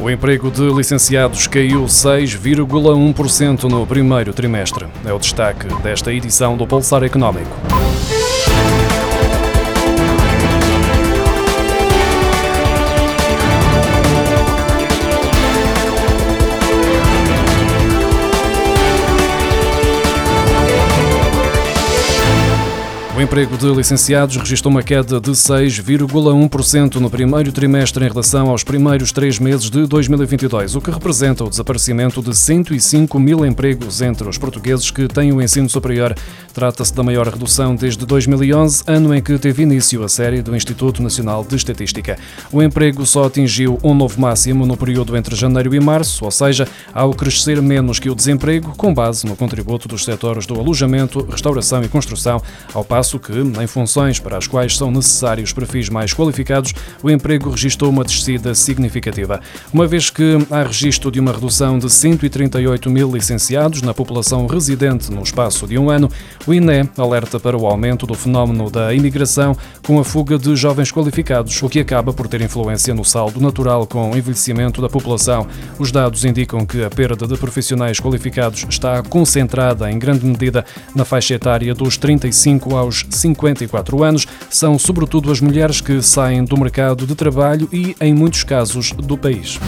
O emprego de licenciados caiu 6,1% no primeiro trimestre. É o destaque desta edição do Pulsar Económico. O emprego de licenciados registrou uma queda de 6,1% no primeiro trimestre em relação aos primeiros três meses de 2022, o que representa o desaparecimento de 105 mil empregos entre os portugueses que têm o ensino superior. Trata-se da maior redução desde 2011, ano em que teve início a série do Instituto Nacional de Estatística. O emprego só atingiu um novo máximo no período entre janeiro e março, ou seja, ao crescer menos que o desemprego, com base no contributo dos setores do alojamento, restauração e construção, ao passo que, em funções para as quais são necessários perfis mais qualificados, o emprego registrou uma descida significativa. Uma vez que há registro de uma redução de 138 mil licenciados na população residente no espaço de um ano, o INE alerta para o aumento do fenómeno da imigração com a fuga de jovens qualificados, o que acaba por ter influência no saldo natural com o envelhecimento da população. Os dados indicam que a perda de profissionais qualificados está concentrada em grande medida na faixa etária dos 35 aos 54 anos são sobretudo as mulheres que saem do mercado de trabalho e, em muitos casos, do país.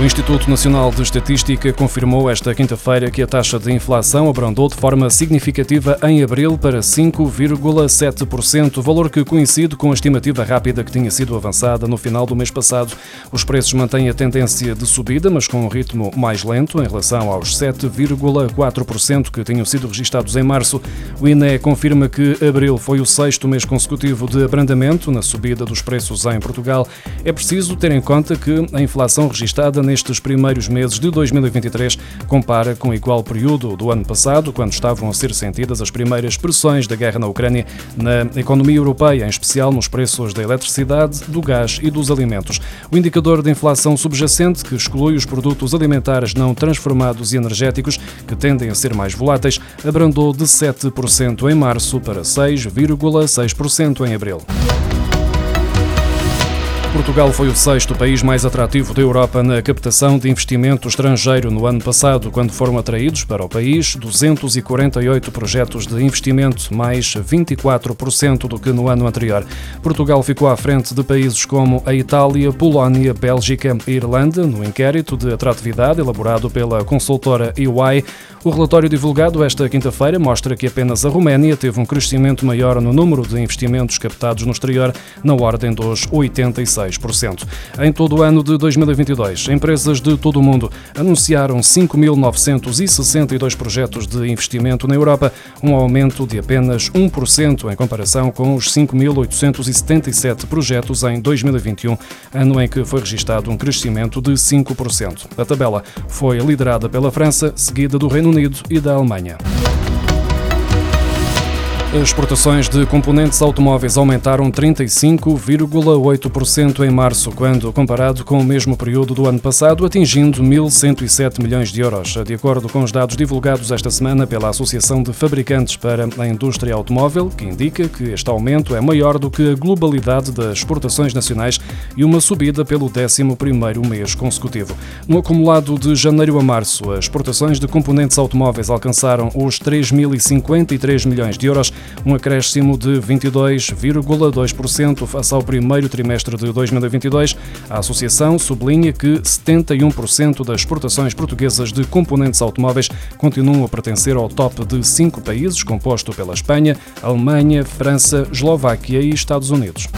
O Instituto Nacional de Estatística confirmou esta quinta-feira que a taxa de inflação abrandou de forma significativa em abril para 5,7%, valor que coincide com a estimativa rápida que tinha sido avançada no final do mês passado. Os preços mantêm a tendência de subida, mas com um ritmo mais lento em relação aos 7,4% que tinham sido registados em março. O INE confirma que abril foi o sexto mês consecutivo de abrandamento na subida dos preços em Portugal. É preciso ter em conta que a inflação nestes primeiros meses de 2023 compara com o igual período do ano passado, quando estavam a ser sentidas as primeiras pressões da guerra na Ucrânia na economia europeia, em especial nos preços da eletricidade, do gás e dos alimentos. O indicador de inflação subjacente, que exclui os produtos alimentares não transformados e energéticos, que tendem a ser mais voláteis, abrandou de 7% em março para 6,6% em abril. Portugal foi o sexto país mais atrativo da Europa na captação de investimento estrangeiro no ano passado, quando foram atraídos para o país 248 projetos de investimento, mais 24% do que no ano anterior. Portugal ficou à frente de países como a Itália, Polónia, Bélgica e Irlanda no inquérito de atratividade elaborado pela consultora EY. O relatório divulgado esta quinta-feira mostra que apenas a Roménia teve um crescimento maior no número de investimentos captados no exterior, na ordem dos 86 6%. Em todo o ano de 2022, empresas de todo o mundo anunciaram 5.962 projetos de investimento na Europa, um aumento de apenas 1% em comparação com os 5.877 projetos em 2021, ano em que foi registado um crescimento de 5%. A tabela foi liderada pela França, seguida do Reino Unido e da Alemanha. As exportações de componentes automóveis aumentaram 35,8% em março, quando comparado com o mesmo período do ano passado, atingindo 1.107 milhões de euros, de acordo com os dados divulgados esta semana pela Associação de Fabricantes para a Indústria Automóvel, que indica que este aumento é maior do que a globalidade das exportações nacionais e uma subida pelo 11º mês consecutivo. No acumulado de janeiro a março, as exportações de componentes automóveis alcançaram os 3.053 milhões de euros, um acréscimo de 22,2% face ao primeiro trimestre de 2022. A associação sublinha que 71% das exportações portuguesas de componentes automóveis continuam a pertencer ao top de cinco países, composto pela Espanha, Alemanha, França, Eslováquia e Estados Unidos.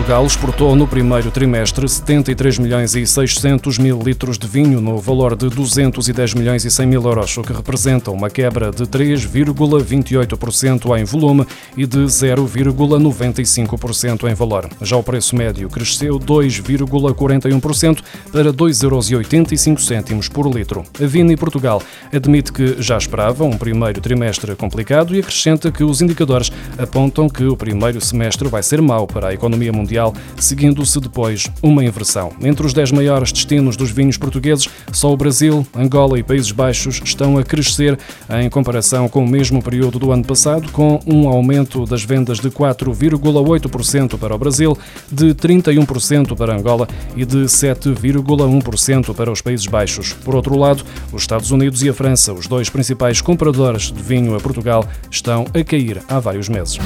Portugal exportou no primeiro trimestre 73 milhões e 600 mil litros de vinho no valor de 210 milhões e 100 mil euros, o que representa uma quebra de 3,28% em volume e de 0,95% em valor. Já o preço médio cresceu 2,41% para 2,85 euros por litro. A Vini Portugal admite que já esperava um primeiro trimestre complicado e acrescenta que os indicadores apontam que o primeiro semestre vai ser mau para a economia mundial mundial, seguindo-se depois uma inversão. Entre os 10 maiores destinos dos vinhos portugueses, só o Brasil, Angola e Países Baixos estão a crescer em comparação com o mesmo período do ano passado, com um aumento das vendas de 4,8% para o Brasil, de 31% para Angola e de 7,1% para os Países Baixos. Por outro lado, os Estados Unidos e a França, os dois principais compradores de vinho a Portugal, estão a cair há vários meses.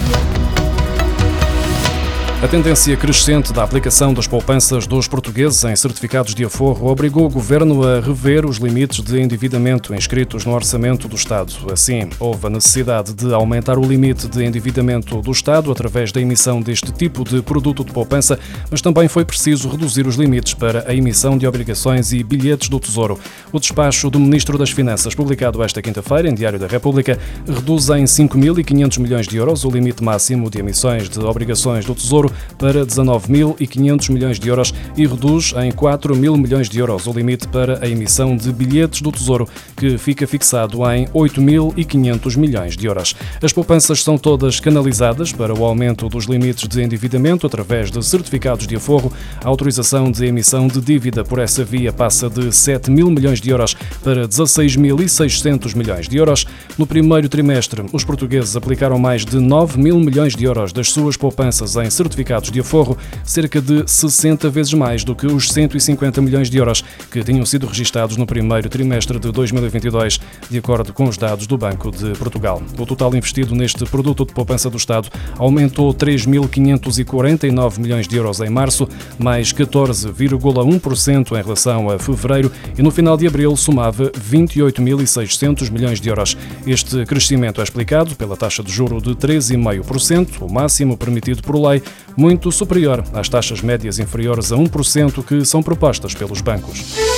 A tendência crescente da aplicação das poupanças dos portugueses em certificados de aforro obrigou o governo a rever os limites de endividamento inscritos no orçamento do Estado. Assim, houve a necessidade de aumentar o limite de endividamento do Estado através da emissão deste tipo de produto de poupança, mas também foi preciso reduzir os limites para a emissão de obrigações e bilhetes do Tesouro. O despacho do Ministro das Finanças, publicado esta quinta-feira em Diário da República, reduz em 5.500 milhões de euros o limite máximo de emissões de obrigações do Tesouro para 19.500 milhões de euros e reduz em 4 mil milhões de euros o limite para a emissão de bilhetes do Tesouro, que fica fixado em 8.500 milhões de euros. As poupanças são todas canalizadas para o aumento dos limites de endividamento através de certificados de aforro. A autorização de emissão de dívida por essa via passa de 7 mil milhões de euros para 16.600 milhões de euros. No primeiro trimestre, os portugueses aplicaram mais de 9 mil milhões de euros das suas poupanças em certificados certificados de aforro, cerca de 60 vezes mais do que os 150 milhões de euros que tinham sido registados no primeiro trimestre de 2022, de acordo com os dados do Banco de Portugal. O total investido neste produto de poupança do Estado aumentou 3.549 milhões de euros em março, mais 14,1% em relação a fevereiro e no final de abril somava 28.600 milhões de euros. Este crescimento é explicado pela taxa de juro de 13,5%, o máximo permitido por lei, muito superior às taxas médias inferiores a 1% que são propostas pelos bancos.